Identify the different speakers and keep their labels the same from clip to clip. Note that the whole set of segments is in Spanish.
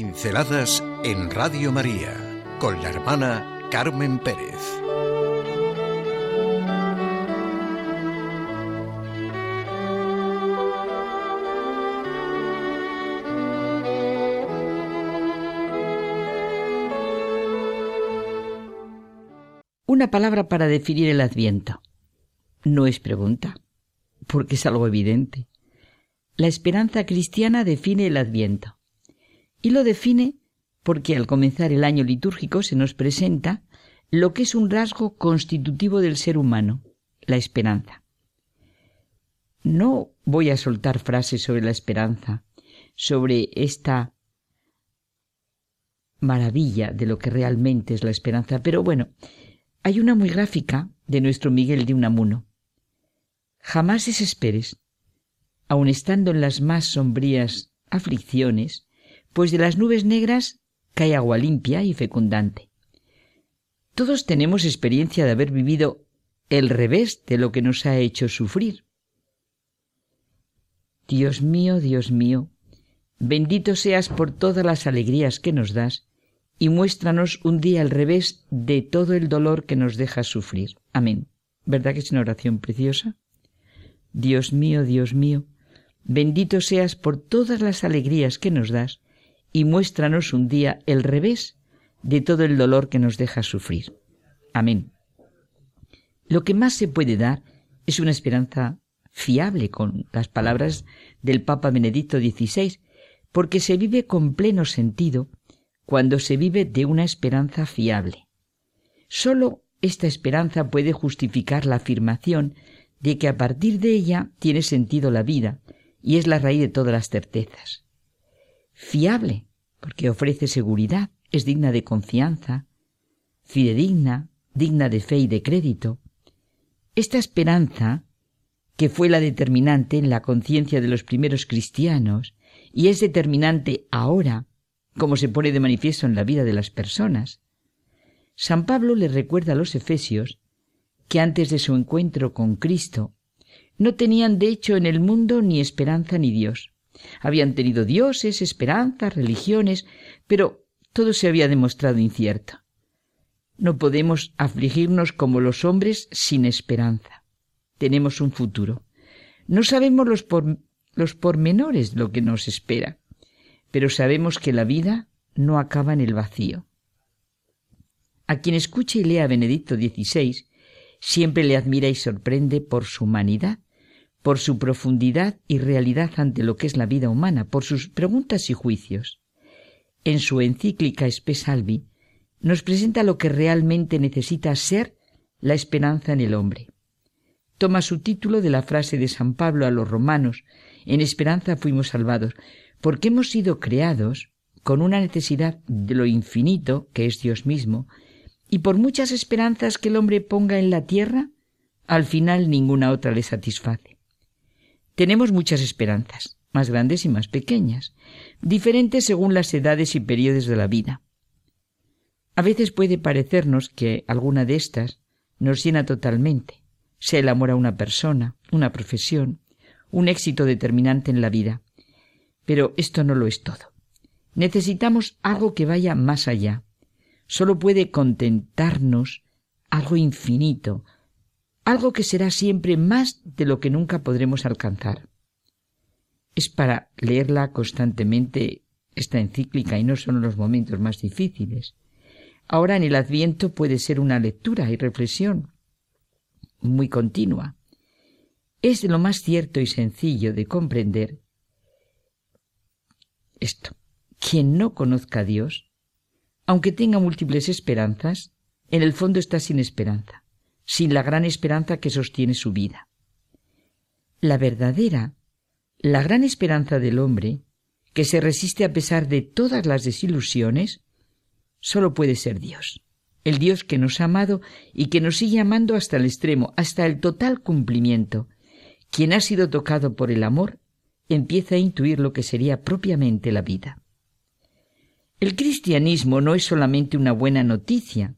Speaker 1: Pinceladas en Radio María con la hermana Carmen Pérez.
Speaker 2: Una palabra para definir el adviento. No es pregunta, porque es algo evidente. La esperanza cristiana define el adviento. Y lo define porque al comenzar el año litúrgico se nos presenta lo que es un rasgo constitutivo del ser humano, la esperanza. No voy a soltar frases sobre la esperanza, sobre esta maravilla de lo que realmente es la esperanza, pero bueno, hay una muy gráfica de nuestro Miguel de Unamuno. Jamás desesperes, aun estando en las más sombrías aflicciones, pues de las nubes negras cae agua limpia y fecundante. Todos tenemos experiencia de haber vivido el revés de lo que nos ha hecho sufrir. Dios mío, Dios mío, bendito seas por todas las alegrías que nos das y muéstranos un día el revés de todo el dolor que nos dejas sufrir. Amén. ¿Verdad que es una oración preciosa? Dios mío, Dios mío, bendito seas por todas las alegrías que nos das y muéstranos un día el revés de todo el dolor que nos deja sufrir. Amén. Lo que más se puede dar es una esperanza fiable con las palabras del Papa Benedicto XVI, porque se vive con pleno sentido cuando se vive de una esperanza fiable. Solo esta esperanza puede justificar la afirmación de que a partir de ella tiene sentido la vida y es la raíz de todas las certezas. Fiable, porque ofrece seguridad, es digna de confianza, fidedigna, digna de fe y de crédito. Esta esperanza, que fue la determinante en la conciencia de los primeros cristianos, y es determinante ahora, como se pone de manifiesto en la vida de las personas. San Pablo le recuerda a los efesios que antes de su encuentro con Cristo no tenían de hecho en el mundo ni esperanza ni Dios. Habían tenido dioses, esperanzas, religiones, pero todo se había demostrado incierto. No podemos afligirnos como los hombres sin esperanza. Tenemos un futuro. No sabemos los, los pormenores lo que nos espera, pero sabemos que la vida no acaba en el vacío. A quien escuche y lea Benedicto XVI, siempre le admira y sorprende por su humanidad, por su profundidad y realidad ante lo que es la vida humana, por sus preguntas y juicios. En su encíclica Salvi nos presenta lo que realmente necesita ser la esperanza en el hombre. Toma su título de la frase de San Pablo a los romanos, en esperanza fuimos salvados, porque hemos sido creados con una necesidad de lo infinito, que es Dios mismo, y por muchas esperanzas que el hombre ponga en la tierra, al final ninguna otra le satisface. Tenemos muchas esperanzas, más grandes y más pequeñas, diferentes según las edades y periodos de la vida. A veces puede parecernos que alguna de estas nos llena totalmente, sea el amor a una persona, una profesión, un éxito determinante en la vida. Pero esto no lo es todo. Necesitamos algo que vaya más allá. Solo puede contentarnos algo infinito, algo que será siempre más de lo que nunca podremos alcanzar. Es para leerla constantemente esta encíclica y no son los momentos más difíciles. Ahora en el Adviento puede ser una lectura y reflexión muy continua. Es lo más cierto y sencillo de comprender esto. Quien no conozca a Dios, aunque tenga múltiples esperanzas, en el fondo está sin esperanza sin la gran esperanza que sostiene su vida. La verdadera, la gran esperanza del hombre, que se resiste a pesar de todas las desilusiones, solo puede ser Dios, el Dios que nos ha amado y que nos sigue amando hasta el extremo, hasta el total cumplimiento. Quien ha sido tocado por el amor empieza a intuir lo que sería propiamente la vida. El cristianismo no es solamente una buena noticia,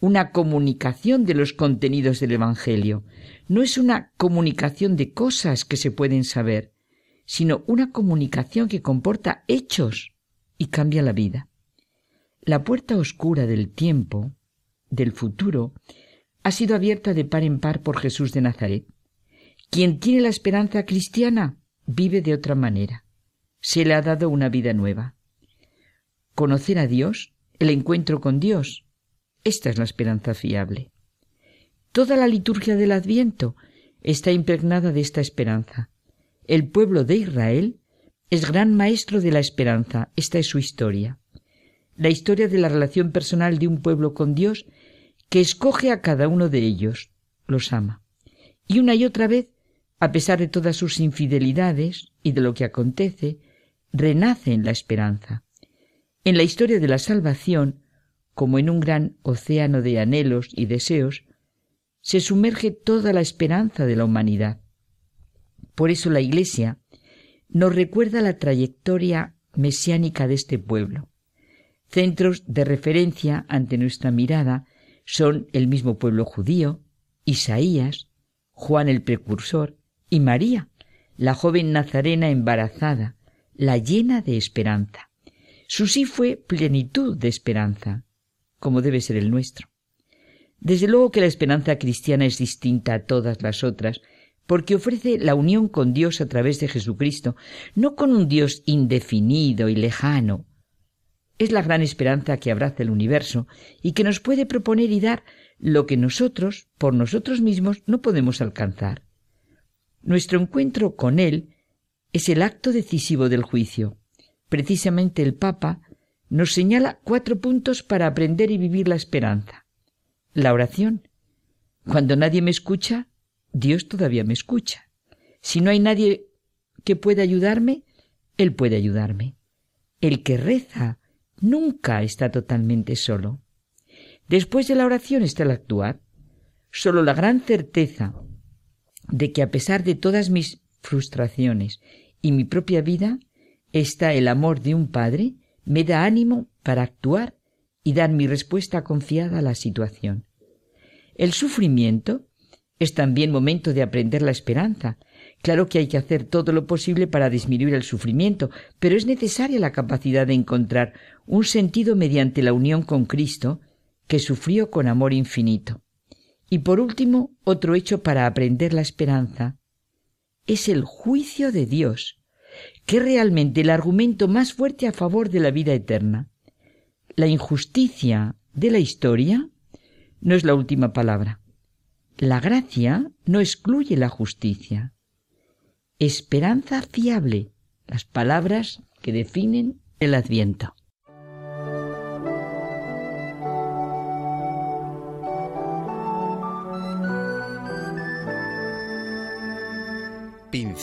Speaker 2: una comunicación de los contenidos del Evangelio. No es una comunicación de cosas que se pueden saber, sino una comunicación que comporta hechos y cambia la vida. La puerta oscura del tiempo, del futuro, ha sido abierta de par en par por Jesús de Nazaret. Quien tiene la esperanza cristiana vive de otra manera. Se le ha dado una vida nueva. Conocer a Dios, el encuentro con Dios, esta es la esperanza fiable. Toda la liturgia del Adviento está impregnada de esta esperanza. El pueblo de Israel es gran maestro de la esperanza. Esta es su historia. La historia de la relación personal de un pueblo con Dios que escoge a cada uno de ellos, los ama. Y una y otra vez, a pesar de todas sus infidelidades y de lo que acontece, renace en la esperanza. En la historia de la salvación, como en un gran océano de anhelos y deseos, se sumerge toda la esperanza de la humanidad. Por eso la Iglesia nos recuerda la trayectoria mesiánica de este pueblo. Centros de referencia ante nuestra mirada son el mismo pueblo judío, Isaías, Juan el precursor y María, la joven nazarena embarazada, la llena de esperanza. Su sí fue plenitud de esperanza, como debe ser el nuestro. Desde luego que la esperanza cristiana es distinta a todas las otras, porque ofrece la unión con Dios a través de Jesucristo, no con un Dios indefinido y lejano. Es la gran esperanza que abraza el universo y que nos puede proponer y dar lo que nosotros, por nosotros mismos, no podemos alcanzar. Nuestro encuentro con Él es el acto decisivo del juicio. Precisamente el Papa nos señala cuatro puntos para aprender y vivir la esperanza. La oración. Cuando nadie me escucha, Dios todavía me escucha. Si no hay nadie que pueda ayudarme, Él puede ayudarme. El que reza nunca está totalmente solo. Después de la oración está el actuar. Solo la gran certeza de que a pesar de todas mis frustraciones y mi propia vida, está el amor de un Padre, me da ánimo para actuar y dar mi respuesta confiada a la situación. El sufrimiento es también momento de aprender la esperanza. Claro que hay que hacer todo lo posible para disminuir el sufrimiento, pero es necesaria la capacidad de encontrar un sentido mediante la unión con Cristo, que sufrió con amor infinito. Y por último, otro hecho para aprender la esperanza es el juicio de Dios, que realmente el argumento más fuerte a favor de la vida eterna. La injusticia de la historia no es la última palabra. La gracia no excluye la justicia. Esperanza fiable, las palabras que definen el adviento.